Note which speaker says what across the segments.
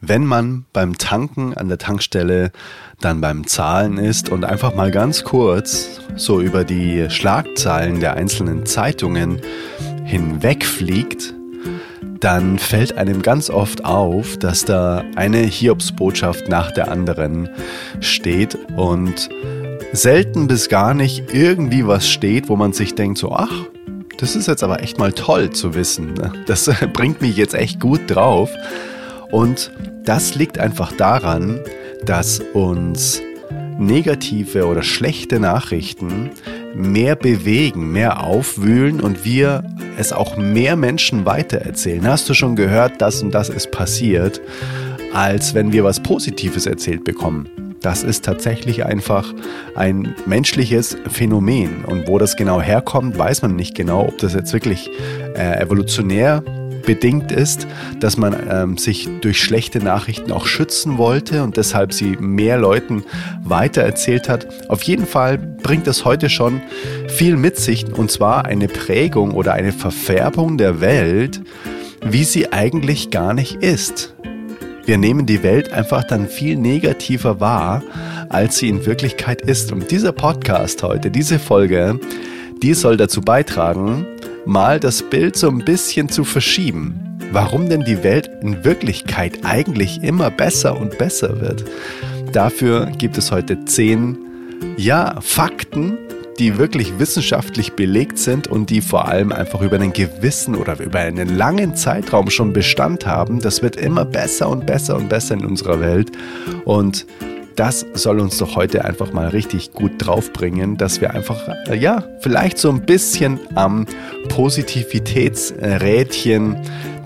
Speaker 1: wenn man beim Tanken an der Tankstelle dann beim Zahlen ist und einfach mal ganz kurz so über die Schlagzeilen der einzelnen Zeitungen hinwegfliegt, dann fällt einem ganz oft auf, dass da eine Hiobsbotschaft nach der anderen steht und selten bis gar nicht irgendwie was steht, wo man sich denkt so, ach, das ist jetzt aber echt mal toll zu wissen. Ne? Das bringt mich jetzt echt gut drauf. Und das liegt einfach daran, dass uns negative oder schlechte Nachrichten mehr bewegen, mehr aufwühlen und wir es auch mehr Menschen weitererzählen. Hast du schon gehört, das und das ist passiert, als wenn wir was Positives erzählt bekommen. Das ist tatsächlich einfach ein menschliches Phänomen. Und wo das genau herkommt, weiß man nicht genau, ob das jetzt wirklich äh, evolutionär bedingt ist, dass man ähm, sich durch schlechte Nachrichten auch schützen wollte und deshalb sie mehr Leuten weitererzählt hat. Auf jeden Fall bringt das heute schon viel mit sich und zwar eine Prägung oder eine Verfärbung der Welt, wie sie eigentlich gar nicht ist. Wir nehmen die Welt einfach dann viel negativer wahr, als sie in Wirklichkeit ist. Und dieser Podcast heute, diese Folge, die soll dazu beitragen, mal das Bild so ein bisschen zu verschieben. Warum denn die Welt in Wirklichkeit eigentlich immer besser und besser wird. Dafür gibt es heute zehn, ja, Fakten, die wirklich wissenschaftlich belegt sind und die vor allem einfach über einen gewissen oder über einen langen Zeitraum schon Bestand haben. Das wird immer besser und besser und besser in unserer Welt. Und das soll uns doch heute einfach mal richtig gut draufbringen, dass wir einfach, äh, ja, vielleicht so ein bisschen am Positivitätsrädchen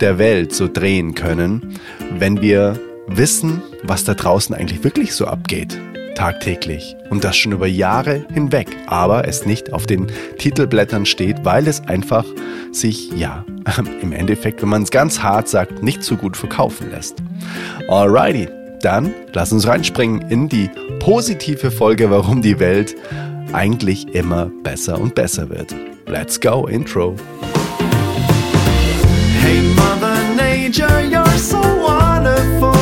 Speaker 1: der Welt so drehen können, wenn wir wissen, was da draußen eigentlich wirklich so abgeht tagtäglich. Und das schon über Jahre hinweg, aber es nicht auf den Titelblättern steht, weil es einfach sich, ja, im Endeffekt, wenn man es ganz hart sagt, nicht so gut verkaufen lässt. Alrighty, dann lass uns reinspringen in die positive Folge, warum die Welt eigentlich immer besser und besser wird. Let's go, Intro. Hey Mother Nature, you're so wonderful.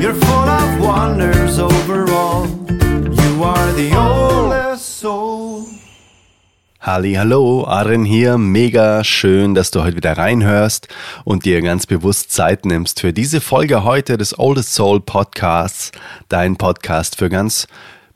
Speaker 1: You're full of wonders overall. You are the oldest soul. Halli, hallo, Aaron hier. Mega schön, dass du heute wieder reinhörst und dir ganz bewusst Zeit nimmst für diese Folge heute des Oldest Soul Podcasts, dein Podcast für ganz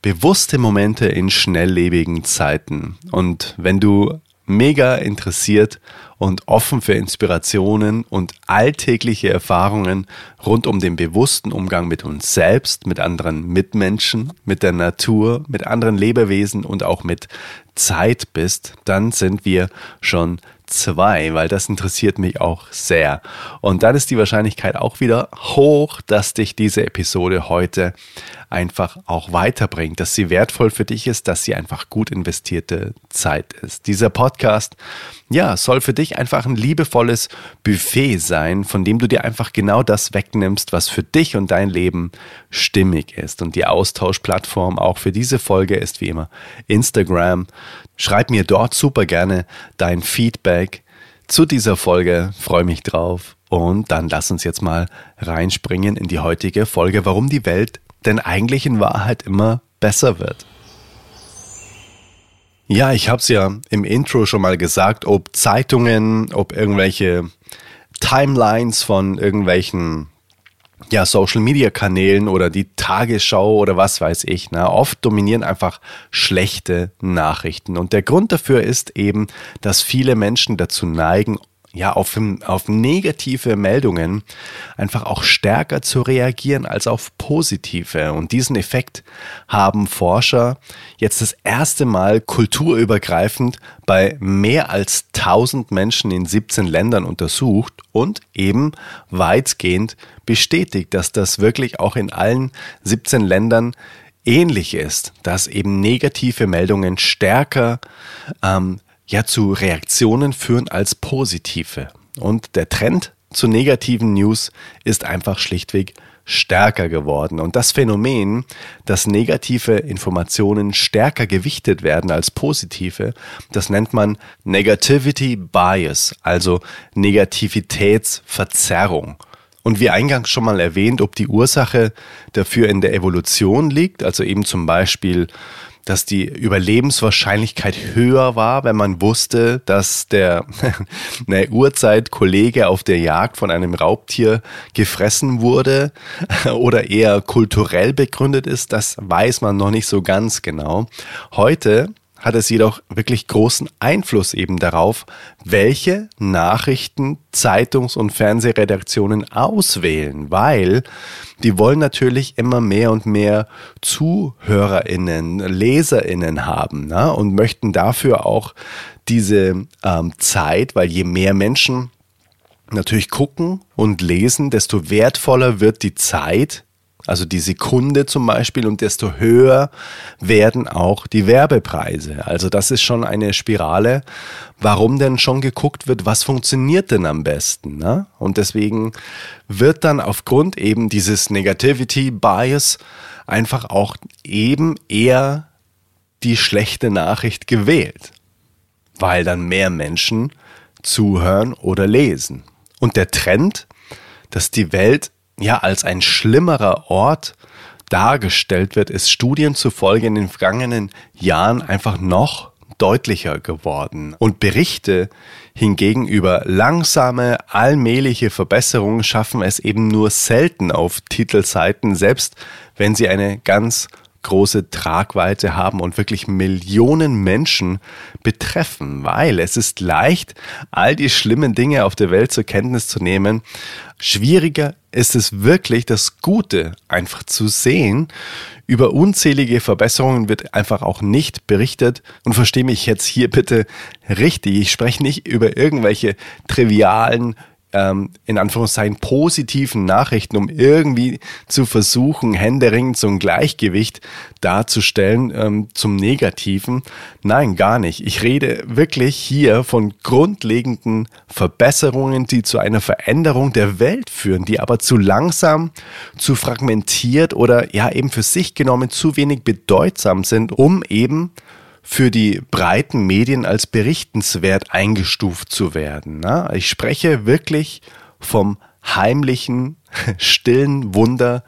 Speaker 1: bewusste Momente in schnelllebigen Zeiten. Und wenn du mega interessiert und offen für Inspirationen und alltägliche Erfahrungen rund um den bewussten Umgang mit uns selbst, mit anderen Mitmenschen, mit der Natur, mit anderen Lebewesen und auch mit Zeit bist, dann sind wir schon zwei, weil das interessiert mich auch sehr. Und dann ist die Wahrscheinlichkeit auch wieder hoch, dass dich diese Episode heute einfach auch weiterbringt, dass sie wertvoll für dich ist, dass sie einfach gut investierte Zeit ist. Dieser Podcast, ja, soll für dich einfach ein liebevolles Buffet sein, von dem du dir einfach genau das wegnimmst, was für dich und dein Leben stimmig ist. Und die Austauschplattform auch für diese Folge ist wie immer Instagram. Schreib mir dort super gerne dein Feedback zu dieser Folge. Freue mich drauf. Und dann lass uns jetzt mal reinspringen in die heutige Folge, warum die Welt denn eigentlich in Wahrheit immer besser wird. Ja, ich habe es ja im Intro schon mal gesagt, ob Zeitungen, ob irgendwelche Timelines von irgendwelchen ja, Social Media Kanälen oder die Tagesschau oder was weiß ich. Na, oft dominieren einfach schlechte Nachrichten. Und der Grund dafür ist eben, dass viele Menschen dazu neigen, ja, auf, auf negative Meldungen einfach auch stärker zu reagieren als auf positive. Und diesen Effekt haben Forscher jetzt das erste Mal kulturübergreifend bei mehr als 1000 Menschen in 17 Ländern untersucht und eben weitgehend bestätigt, dass das wirklich auch in allen 17 Ländern ähnlich ist, dass eben negative Meldungen stärker ähm, ja zu Reaktionen führen als positive. Und der Trend zu negativen News ist einfach schlichtweg stärker geworden. Und das Phänomen, dass negative Informationen stärker gewichtet werden als positive, das nennt man Negativity Bias, also Negativitätsverzerrung. Und wie eingangs schon mal erwähnt, ob die Ursache dafür in der Evolution liegt, also eben zum Beispiel dass die Überlebenswahrscheinlichkeit höher war, wenn man wusste, dass der eine Urzeit-Kollege auf der Jagd von einem Raubtier gefressen wurde oder eher kulturell begründet ist, das weiß man noch nicht so ganz genau. Heute hat es jedoch wirklich großen Einfluss eben darauf, welche Nachrichten Zeitungs- und Fernsehredaktionen auswählen, weil die wollen natürlich immer mehr und mehr Zuhörerinnen, Leserinnen haben ne? und möchten dafür auch diese ähm, Zeit, weil je mehr Menschen natürlich gucken und lesen, desto wertvoller wird die Zeit, also die Sekunde zum Beispiel, und desto höher werden auch die Werbepreise. Also das ist schon eine Spirale, warum denn schon geguckt wird, was funktioniert denn am besten. Ne? Und deswegen wird dann aufgrund eben dieses Negativity Bias einfach auch eben eher die schlechte Nachricht gewählt, weil dann mehr Menschen zuhören oder lesen. Und der Trend, dass die Welt ja als ein schlimmerer Ort dargestellt wird, ist Studien zufolge in den vergangenen Jahren einfach noch deutlicher geworden. Und Berichte hingegen über langsame, allmähliche Verbesserungen schaffen es eben nur selten auf Titelseiten, selbst wenn sie eine ganz große Tragweite haben und wirklich Millionen Menschen betreffen, weil es ist leicht, all die schlimmen Dinge auf der Welt zur Kenntnis zu nehmen. Schwieriger ist es wirklich, das Gute einfach zu sehen. Über unzählige Verbesserungen wird einfach auch nicht berichtet. Und verstehe mich jetzt hier bitte richtig. Ich spreche nicht über irgendwelche trivialen ähm, in Anführungszeichen positiven Nachrichten, um irgendwie zu versuchen, händeringend ein Gleichgewicht darzustellen ähm, zum Negativen. Nein, gar nicht. Ich rede wirklich hier von grundlegenden Verbesserungen, die zu einer Veränderung der Welt führen, die aber zu langsam, zu fragmentiert oder ja eben für sich genommen zu wenig bedeutsam sind, um eben für die breiten Medien als berichtenswert eingestuft zu werden. Ich spreche wirklich vom heimlichen, stillen Wunder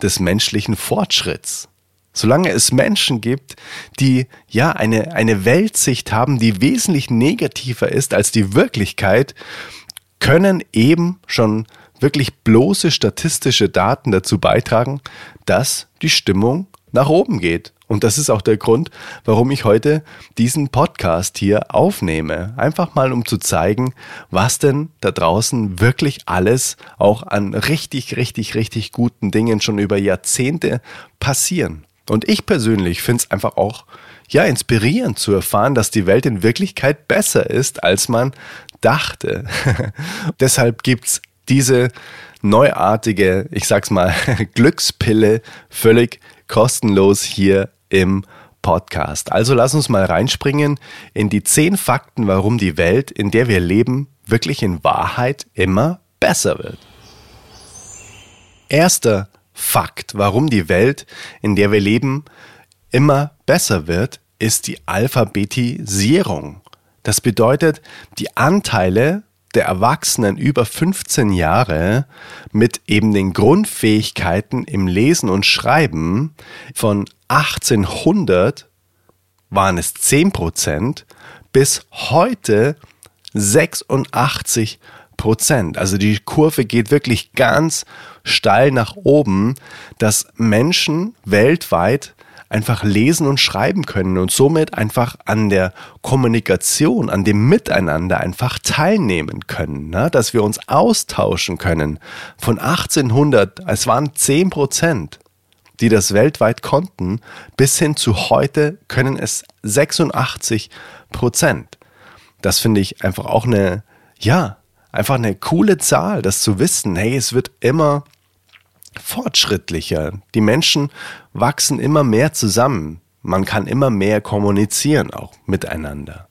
Speaker 1: des menschlichen Fortschritts. Solange es Menschen gibt, die ja eine, eine Weltsicht haben, die wesentlich negativer ist als die Wirklichkeit, können eben schon wirklich bloße statistische Daten dazu beitragen, dass die Stimmung nach oben geht. Und das ist auch der Grund, warum ich heute diesen Podcast hier aufnehme. Einfach mal, um zu zeigen, was denn da draußen wirklich alles auch an richtig, richtig, richtig guten Dingen schon über Jahrzehnte passieren. Und ich persönlich finde es einfach auch ja inspirierend zu erfahren, dass die Welt in Wirklichkeit besser ist, als man dachte. Deshalb gibt's diese neuartige, ich sag's mal, Glückspille völlig kostenlos hier im Podcast. Also lass uns mal reinspringen in die zehn Fakten, warum die Welt, in der wir leben, wirklich in Wahrheit immer besser wird. Erster Fakt, warum die Welt, in der wir leben, immer besser wird, ist die Alphabetisierung. Das bedeutet, die Anteile der Erwachsenen über 15 Jahre mit eben den Grundfähigkeiten im Lesen und Schreiben von 1800 waren es 10 Prozent, bis heute 86 Prozent. Also die Kurve geht wirklich ganz steil nach oben, dass Menschen weltweit einfach lesen und schreiben können und somit einfach an der Kommunikation, an dem Miteinander einfach teilnehmen können, ne? dass wir uns austauschen können. Von 1800, es waren 10 Prozent, die das weltweit konnten, bis hin zu heute können es 86 Prozent. Das finde ich einfach auch eine, ja, einfach eine coole Zahl, das zu wissen. Hey, es wird immer fortschrittlicher. Die Menschen wachsen immer mehr zusammen. Man kann immer mehr kommunizieren auch miteinander.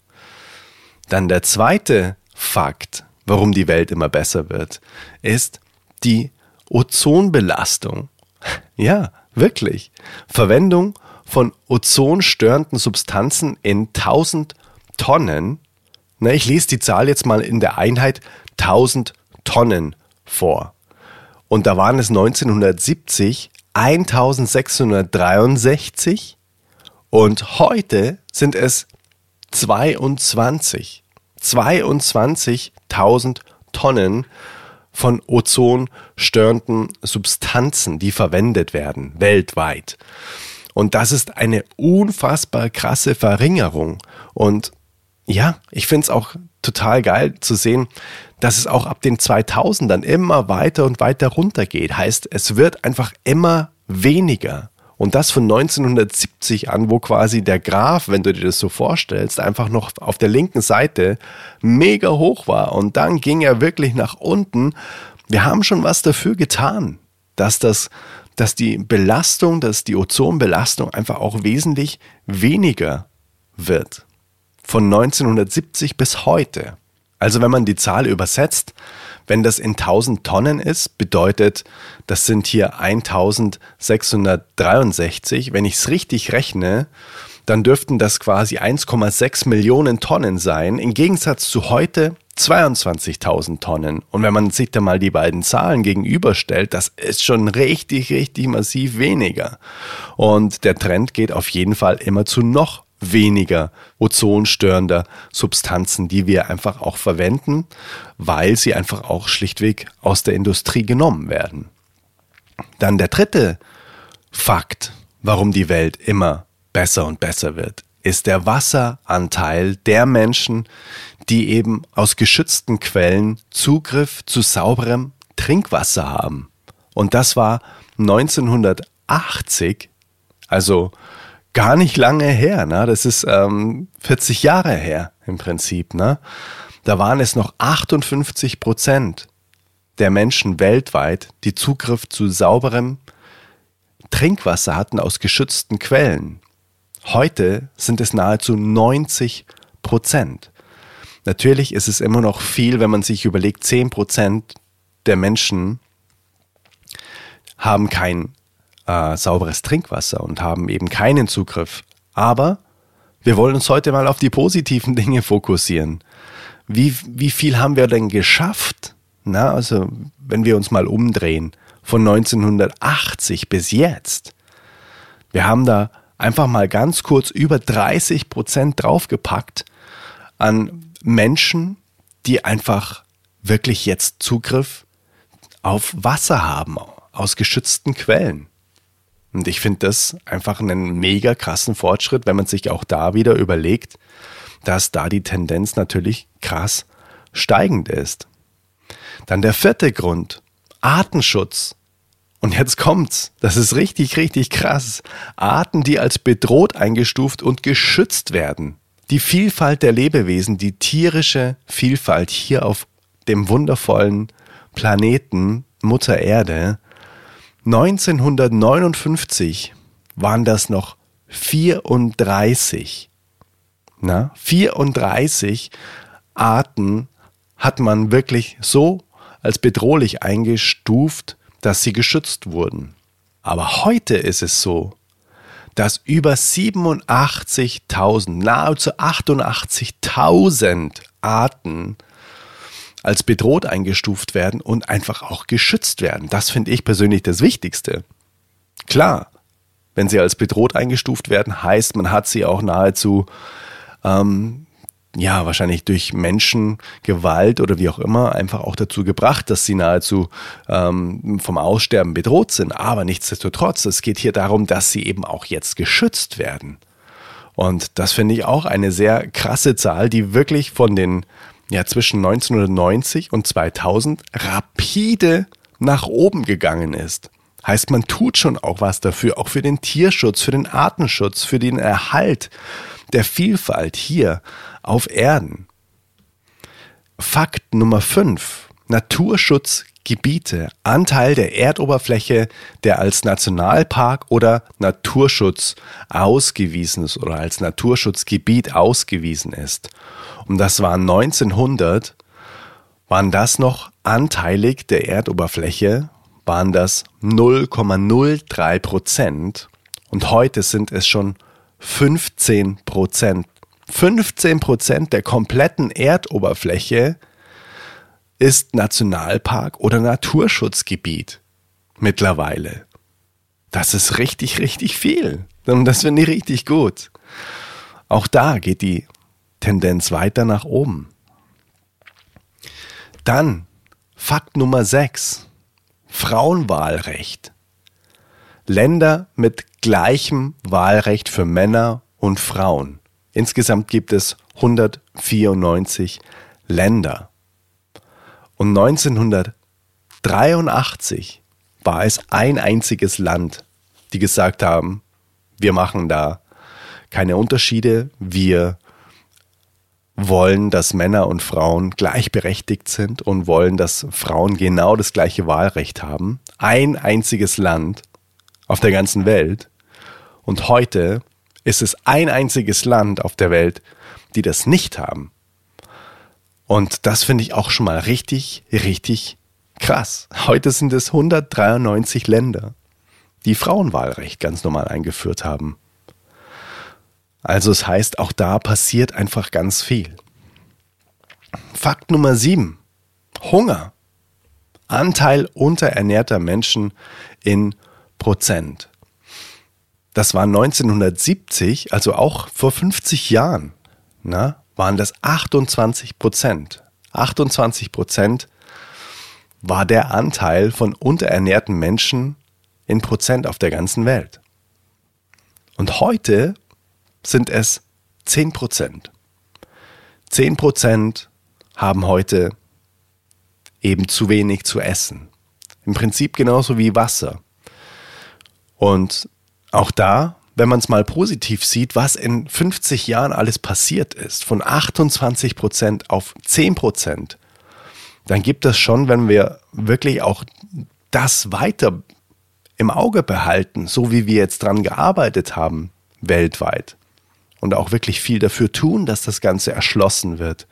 Speaker 1: Dann der zweite Fakt, warum die Welt immer besser wird, ist die Ozonbelastung. Ja, wirklich. Verwendung von ozonstörenden Substanzen in 1000 Tonnen. Na, ich lese die Zahl jetzt mal in der Einheit 1000 Tonnen vor. Und da waren es 1970 1663 und heute sind es 22. 22.000 Tonnen von ozonstörenden Substanzen, die verwendet werden weltweit. Und das ist eine unfassbar krasse Verringerung. Und ja, ich finde es auch total geil zu sehen, dass es auch ab den 2000ern immer weiter und weiter runtergeht. Heißt, es wird einfach immer weniger. Und das von 1970 an, wo quasi der Graph, wenn du dir das so vorstellst, einfach noch auf der linken Seite mega hoch war. Und dann ging er wirklich nach unten. Wir haben schon was dafür getan, dass das, dass die Belastung, dass die Ozonbelastung einfach auch wesentlich weniger wird. Von 1970 bis heute. Also wenn man die Zahl übersetzt, wenn das in 1000 Tonnen ist, bedeutet, das sind hier 1663. Wenn ich es richtig rechne, dann dürften das quasi 1,6 Millionen Tonnen sein, im Gegensatz zu heute 22.000 Tonnen. Und wenn man sich da mal die beiden Zahlen gegenüberstellt, das ist schon richtig, richtig massiv weniger. Und der Trend geht auf jeden Fall immer zu noch weniger ozonstörender Substanzen, die wir einfach auch verwenden, weil sie einfach auch schlichtweg aus der Industrie genommen werden. Dann der dritte Fakt, warum die Welt immer besser und besser wird, ist der Wasseranteil der Menschen, die eben aus geschützten Quellen Zugriff zu sauberem Trinkwasser haben. Und das war 1980, also gar nicht lange her. Ne? Das ist ähm, 40 Jahre her im Prinzip. Ne? Da waren es noch 58 Prozent der Menschen weltweit, die Zugriff zu sauberem Trinkwasser hatten aus geschützten Quellen. Heute sind es nahezu 90 Prozent. Natürlich ist es immer noch viel, wenn man sich überlegt, 10 Prozent der Menschen haben kein äh, sauberes Trinkwasser und haben eben keinen Zugriff. Aber wir wollen uns heute mal auf die positiven Dinge fokussieren. Wie, wie viel haben wir denn geschafft? Na, also, wenn wir uns mal umdrehen, von 1980 bis jetzt. Wir haben da einfach mal ganz kurz über 30 Prozent draufgepackt an Menschen, die einfach wirklich jetzt Zugriff auf Wasser haben aus geschützten Quellen. Und ich finde das einfach einen mega krassen Fortschritt, wenn man sich auch da wieder überlegt, dass da die Tendenz natürlich krass steigend ist. Dann der vierte Grund, Artenschutz. Und jetzt kommt's. Das ist richtig, richtig krass. Arten, die als bedroht eingestuft und geschützt werden. Die Vielfalt der Lebewesen, die tierische Vielfalt hier auf dem wundervollen Planeten Mutter Erde 1959 waren das noch 34. Na, 34 Arten hat man wirklich so als bedrohlich eingestuft, dass sie geschützt wurden. Aber heute ist es so, dass über 87.000, nahezu 88.000 Arten als bedroht eingestuft werden und einfach auch geschützt werden. Das finde ich persönlich das Wichtigste. Klar, wenn sie als bedroht eingestuft werden, heißt, man hat sie auch nahezu, ähm, ja, wahrscheinlich durch Menschengewalt oder wie auch immer, einfach auch dazu gebracht, dass sie nahezu ähm, vom Aussterben bedroht sind. Aber nichtsdestotrotz, es geht hier darum, dass sie eben auch jetzt geschützt werden. Und das finde ich auch eine sehr krasse Zahl, die wirklich von den ja zwischen 1990 und 2000 rapide nach oben gegangen ist. Heißt, man tut schon auch was dafür, auch für den Tierschutz, für den Artenschutz, für den Erhalt der Vielfalt hier auf Erden. Fakt Nummer 5. Naturschutzgebiete. Anteil der Erdoberfläche, der als Nationalpark oder Naturschutz ausgewiesen ist oder als Naturschutzgebiet ausgewiesen ist und das war 1900, waren das noch anteilig der Erdoberfläche, waren das 0,03 Prozent und heute sind es schon 15 Prozent. 15 Prozent der kompletten Erdoberfläche ist Nationalpark oder Naturschutzgebiet. mittlerweile. Das ist richtig, richtig viel. Und das finde ich richtig gut. Auch da geht die Tendenz weiter nach oben. Dann Fakt Nummer 6. Frauenwahlrecht. Länder mit gleichem Wahlrecht für Männer und Frauen. Insgesamt gibt es 194 Länder. Und 1983 war es ein einziges Land, die gesagt haben, wir machen da keine Unterschiede, wir wollen, dass Männer und Frauen gleichberechtigt sind und wollen, dass Frauen genau das gleiche Wahlrecht haben. Ein einziges Land auf der ganzen Welt. Und heute ist es ein einziges Land auf der Welt, die das nicht haben. Und das finde ich auch schon mal richtig, richtig krass. Heute sind es 193 Länder, die Frauenwahlrecht ganz normal eingeführt haben. Also es heißt, auch da passiert einfach ganz viel. Fakt Nummer 7. Hunger. Anteil unterernährter Menschen in Prozent. Das war 1970, also auch vor 50 Jahren, na, waren das 28 Prozent. 28 Prozent war der Anteil von unterernährten Menschen in Prozent auf der ganzen Welt. Und heute sind es 10 Prozent. 10 Prozent haben heute eben zu wenig zu essen. Im Prinzip genauso wie Wasser. Und auch da, wenn man es mal positiv sieht, was in 50 Jahren alles passiert ist, von 28 Prozent auf 10 Prozent, dann gibt es schon, wenn wir wirklich auch das weiter im Auge behalten, so wie wir jetzt dran gearbeitet haben, weltweit, und auch wirklich viel dafür tun, dass das Ganze erschlossen wird,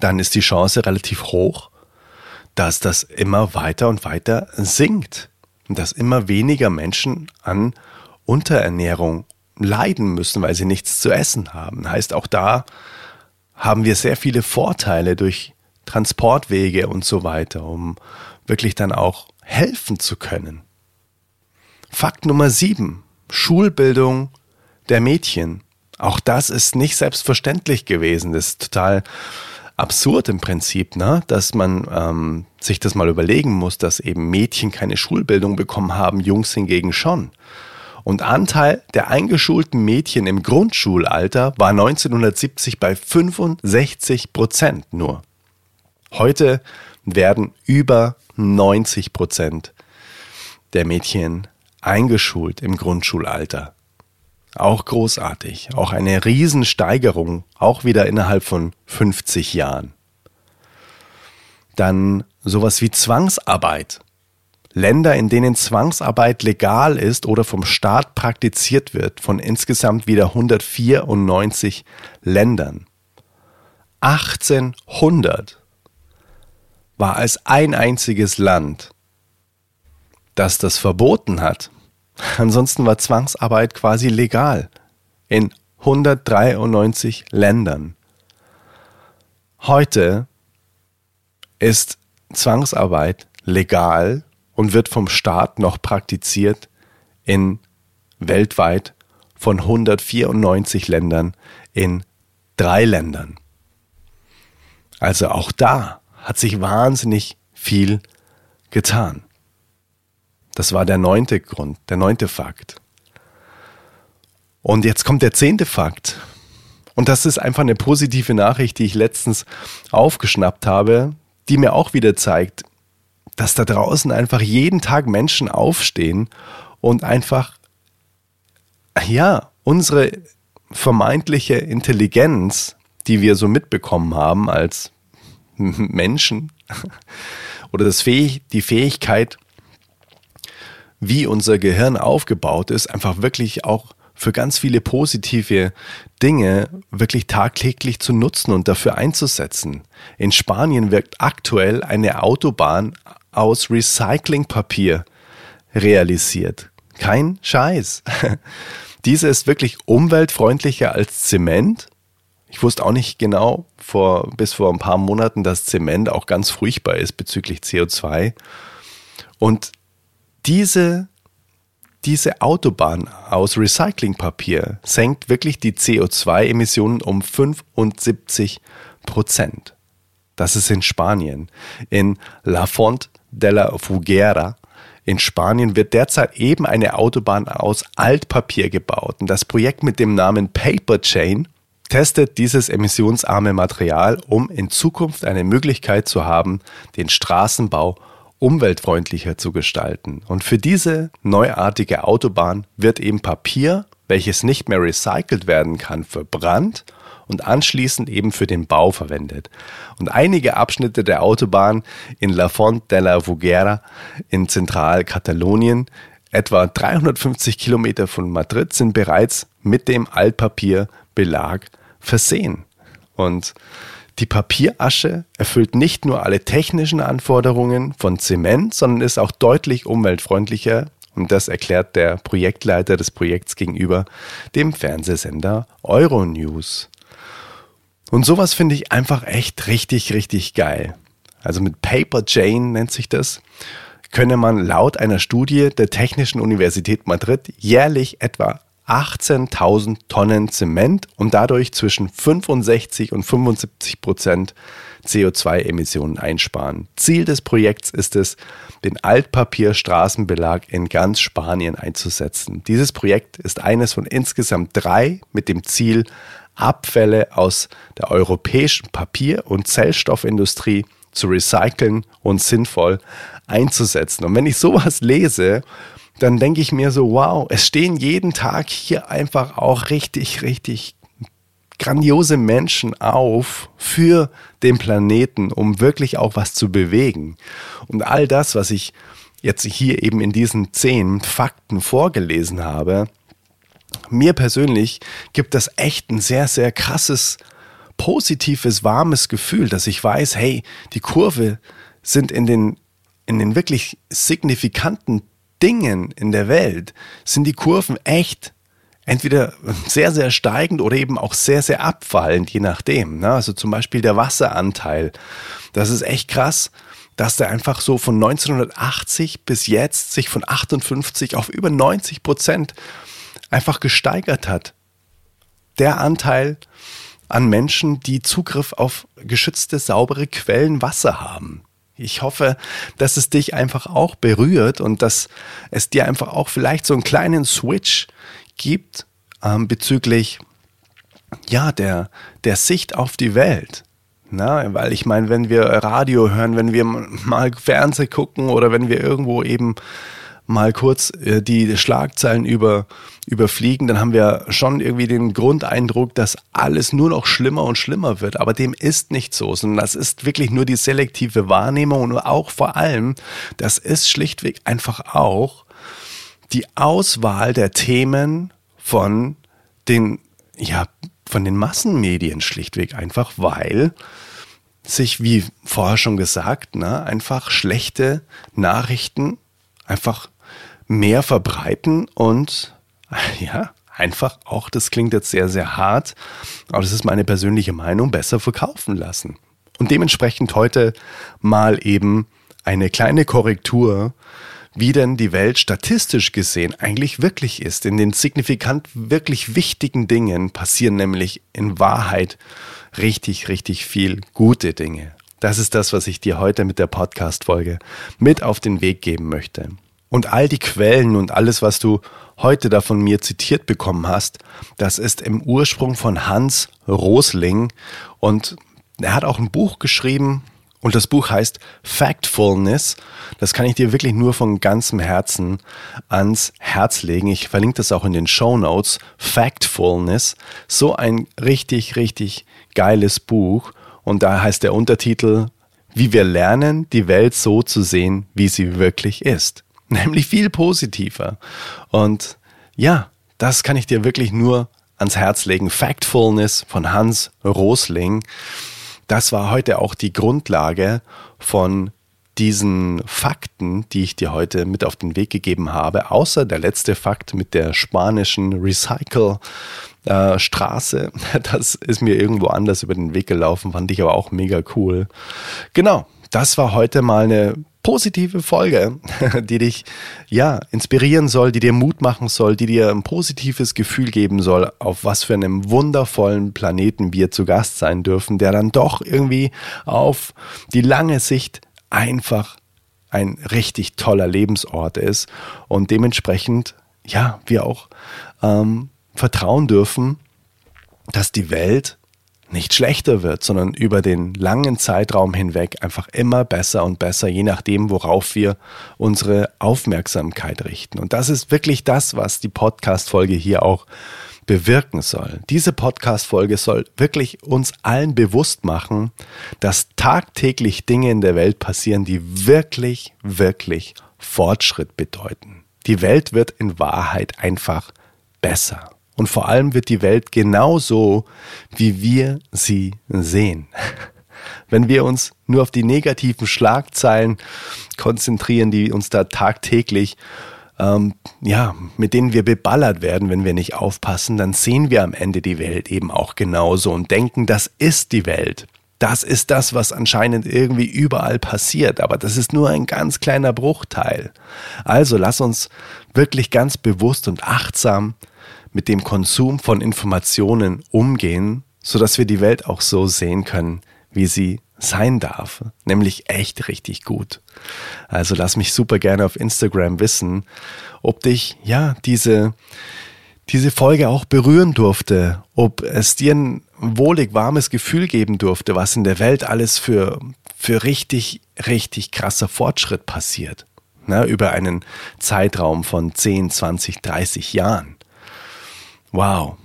Speaker 1: dann ist die Chance relativ hoch, dass das immer weiter und weiter sinkt und dass immer weniger Menschen an Unterernährung leiden müssen, weil sie nichts zu essen haben. Heißt, auch da haben wir sehr viele Vorteile durch Transportwege und so weiter, um wirklich dann auch helfen zu können. Fakt Nummer sieben. Schulbildung der Mädchen. Auch das ist nicht selbstverständlich gewesen. Das ist total absurd im Prinzip, ne? dass man ähm, sich das mal überlegen muss, dass eben Mädchen keine Schulbildung bekommen haben, Jungs hingegen schon. Und Anteil der eingeschulten Mädchen im Grundschulalter war 1970 bei 65 Prozent nur. Heute werden über 90 Prozent der Mädchen eingeschult im Grundschulalter. Auch großartig. Auch eine Riesensteigerung, auch wieder innerhalb von 50 Jahren. Dann sowas wie Zwangsarbeit. Länder, in denen Zwangsarbeit legal ist oder vom Staat praktiziert wird, von insgesamt wieder 194 Ländern. 1800 war es ein einziges Land, das das verboten hat. Ansonsten war Zwangsarbeit quasi legal in 193 Ländern. Heute ist Zwangsarbeit legal und wird vom Staat noch praktiziert in weltweit von 194 Ländern in drei Ländern. Also auch da hat sich wahnsinnig viel getan. Das war der neunte Grund, der neunte Fakt. Und jetzt kommt der zehnte Fakt. Und das ist einfach eine positive Nachricht, die ich letztens aufgeschnappt habe, die mir auch wieder zeigt, dass da draußen einfach jeden Tag Menschen aufstehen und einfach, ja, unsere vermeintliche Intelligenz, die wir so mitbekommen haben als Menschen, oder das Fähig, die Fähigkeit, wie unser Gehirn aufgebaut ist, einfach wirklich auch für ganz viele positive Dinge wirklich tagtäglich zu nutzen und dafür einzusetzen. In Spanien wird aktuell eine Autobahn aus Recyclingpapier realisiert. Kein Scheiß. Diese ist wirklich umweltfreundlicher als Zement. Ich wusste auch nicht genau vor, bis vor ein paar Monaten, dass Zement auch ganz furchtbar ist bezüglich CO2 Und diese, diese Autobahn aus Recyclingpapier senkt wirklich die CO2-Emissionen um 75 Prozent. Das ist in Spanien. In La Font de la Fugera in Spanien wird derzeit eben eine Autobahn aus Altpapier gebaut. Und das Projekt mit dem Namen Paper Chain testet dieses emissionsarme Material, um in Zukunft eine Möglichkeit zu haben, den Straßenbau umweltfreundlicher zu gestalten. Und für diese neuartige Autobahn wird eben Papier, welches nicht mehr recycelt werden kann, verbrannt und anschließend eben für den Bau verwendet. Und einige Abschnitte der Autobahn in La Font de la Fugera in Zentralkatalonien, etwa 350 Kilometer von Madrid, sind bereits mit dem Altpapierbelag versehen. Und die Papierasche erfüllt nicht nur alle technischen Anforderungen von Zement, sondern ist auch deutlich umweltfreundlicher. Und das erklärt der Projektleiter des Projekts gegenüber dem Fernsehsender Euronews. Und sowas finde ich einfach echt richtig, richtig geil. Also mit Paper Jane nennt sich das, könne man laut einer Studie der Technischen Universität Madrid jährlich etwa 18.000 Tonnen Zement und dadurch zwischen 65 und 75 Prozent CO2-Emissionen einsparen. Ziel des Projekts ist es, den Altpapierstraßenbelag in ganz Spanien einzusetzen. Dieses Projekt ist eines von insgesamt drei mit dem Ziel, Abfälle aus der europäischen Papier- und Zellstoffindustrie zu recyceln und sinnvoll einzusetzen. Und wenn ich sowas lese, dann denke ich mir so, wow, es stehen jeden Tag hier einfach auch richtig, richtig grandiose Menschen auf für den Planeten, um wirklich auch was zu bewegen. Und all das, was ich jetzt hier eben in diesen zehn Fakten vorgelesen habe, mir persönlich gibt das echt ein sehr, sehr krasses, positives, warmes Gefühl, dass ich weiß, hey, die Kurve sind in den, in den wirklich signifikanten Dingen in der Welt, sind die Kurven echt entweder sehr, sehr steigend oder eben auch sehr, sehr abfallend, je nachdem. Ne? Also zum Beispiel der Wasseranteil. Das ist echt krass, dass der einfach so von 1980 bis jetzt sich von 58 auf über 90 Prozent einfach gesteigert hat. Der Anteil an Menschen, die Zugriff auf geschützte, saubere Quellen Wasser haben. Ich hoffe, dass es dich einfach auch berührt und dass es dir einfach auch vielleicht so einen kleinen Switch gibt ähm, bezüglich ja der der Sicht auf die Welt. Na, weil ich meine, wenn wir Radio hören, wenn wir mal Fernsehen gucken oder wenn wir irgendwo eben mal kurz äh, die Schlagzeilen über, überfliegen, dann haben wir schon irgendwie den Grundeindruck, dass alles nur noch schlimmer und schlimmer wird. Aber dem ist nicht so, sondern das ist wirklich nur die selektive Wahrnehmung und auch vor allem, das ist schlichtweg einfach auch die Auswahl der Themen von den, ja, von den Massenmedien schlichtweg einfach, weil sich, wie vorher schon gesagt, ne, einfach schlechte Nachrichten einfach mehr verbreiten und ja, einfach auch, das klingt jetzt sehr, sehr hart, aber das ist meine persönliche Meinung, besser verkaufen lassen. Und dementsprechend heute mal eben eine kleine Korrektur, wie denn die Welt statistisch gesehen eigentlich wirklich ist. In den signifikant wirklich wichtigen Dingen passieren nämlich in Wahrheit richtig, richtig viel gute Dinge. Das ist das, was ich dir heute mit der Podcast-Folge mit auf den Weg geben möchte. Und all die Quellen und alles, was du heute da von mir zitiert bekommen hast, das ist im Ursprung von Hans Rosling. Und er hat auch ein Buch geschrieben und das Buch heißt Factfulness. Das kann ich dir wirklich nur von ganzem Herzen ans Herz legen. Ich verlinke das auch in den Show Notes. Factfulness. So ein richtig, richtig geiles Buch. Und da heißt der Untertitel, wie wir lernen, die Welt so zu sehen, wie sie wirklich ist nämlich viel positiver. Und ja, das kann ich dir wirklich nur ans Herz legen. Factfulness von Hans Rosling. Das war heute auch die Grundlage von diesen Fakten, die ich dir heute mit auf den Weg gegeben habe, außer der letzte Fakt mit der spanischen Recycle äh. Das ist mir irgendwo anders über den Weg gelaufen, fand ich aber auch mega cool. Genau, das war heute mal eine positive Folge, die dich ja inspirieren soll, die dir Mut machen soll, die dir ein positives Gefühl geben soll, auf was für einem wundervollen Planeten wir zu Gast sein dürfen, der dann doch irgendwie auf die lange Sicht einfach ein richtig toller Lebensort ist und dementsprechend ja wir auch ähm, vertrauen dürfen, dass die Welt nicht schlechter wird, sondern über den langen Zeitraum hinweg einfach immer besser und besser, je nachdem, worauf wir unsere Aufmerksamkeit richten. Und das ist wirklich das, was die Podcast-Folge hier auch bewirken soll. Diese Podcast-Folge soll wirklich uns allen bewusst machen, dass tagtäglich Dinge in der Welt passieren, die wirklich, wirklich Fortschritt bedeuten. Die Welt wird in Wahrheit einfach besser. Und vor allem wird die Welt genauso, wie wir sie sehen. Wenn wir uns nur auf die negativen Schlagzeilen konzentrieren, die uns da tagtäglich ähm, ja, mit denen wir beballert werden, wenn wir nicht aufpassen, dann sehen wir am Ende die Welt eben auch genauso und denken, das ist die Welt. Das ist das, was anscheinend irgendwie überall passiert, aber das ist nur ein ganz kleiner Bruchteil. Also lass uns wirklich ganz bewusst und achtsam mit dem Konsum von Informationen umgehen, sodass wir die Welt auch so sehen können, wie sie sein darf, nämlich echt richtig gut. Also lass mich super gerne auf Instagram wissen, ob dich ja diese diese Folge auch berühren durfte, ob es dir ein wohlig warmes Gefühl geben durfte, was in der Welt alles für für richtig richtig krasser Fortschritt passiert, ne, über einen Zeitraum von 10, 20, 30 Jahren. Wow.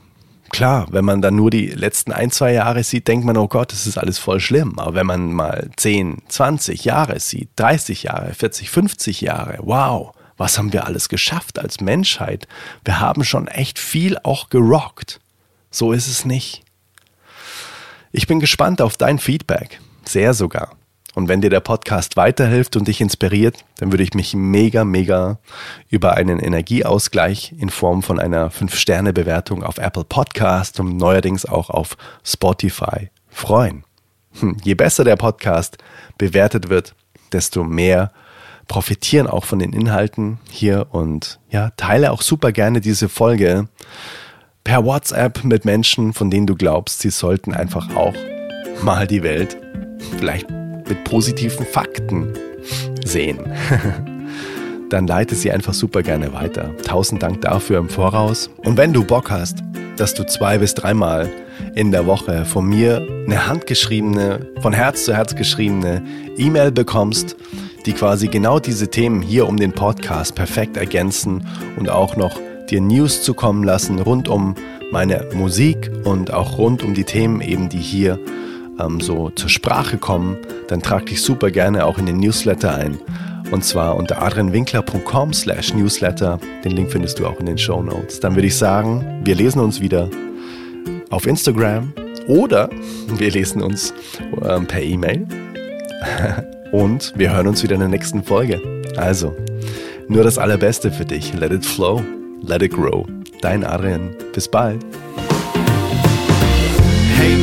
Speaker 1: Klar, wenn man dann nur die letzten ein, zwei Jahre sieht, denkt man, oh Gott, das ist alles voll schlimm. Aber wenn man mal 10, 20 Jahre sieht, 30 Jahre, 40, 50 Jahre, wow, was haben wir alles geschafft als Menschheit? Wir haben schon echt viel auch gerockt. So ist es nicht. Ich bin gespannt auf dein Feedback. Sehr sogar. Und wenn dir der Podcast weiterhilft und dich inspiriert, dann würde ich mich mega, mega über einen Energieausgleich in Form von einer 5-Sterne-Bewertung auf Apple Podcast und neuerdings auch auf Spotify freuen. Hm, je besser der Podcast bewertet wird, desto mehr profitieren auch von den Inhalten hier und ja, teile auch super gerne diese Folge per WhatsApp mit Menschen, von denen du glaubst, sie sollten einfach auch mal die Welt vielleicht mit positiven Fakten sehen, dann leite sie einfach super gerne weiter. Tausend Dank dafür im Voraus. Und wenn du Bock hast, dass du zwei bis dreimal in der Woche von mir eine handgeschriebene, von Herz zu Herz geschriebene E-Mail bekommst, die quasi genau diese Themen hier um den Podcast perfekt ergänzen und auch noch dir News zukommen lassen rund um meine Musik und auch rund um die Themen eben, die hier ähm, so zur Sprache kommen, dann trag dich super gerne auch in den Newsletter ein. Und zwar unter adrianwinkler.com slash newsletter. Den Link findest du auch in den Show Notes. Dann würde ich sagen, wir lesen uns wieder auf Instagram oder wir lesen uns ähm, per E-Mail. Und wir hören uns wieder in der nächsten Folge. Also, nur das Allerbeste für dich. Let it flow, let it grow. Dein Adrian. Bis bald. Hey,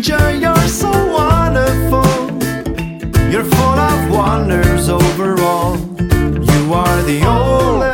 Speaker 1: teacher, you're so wonderful. You're full of wonders overall. You are the only.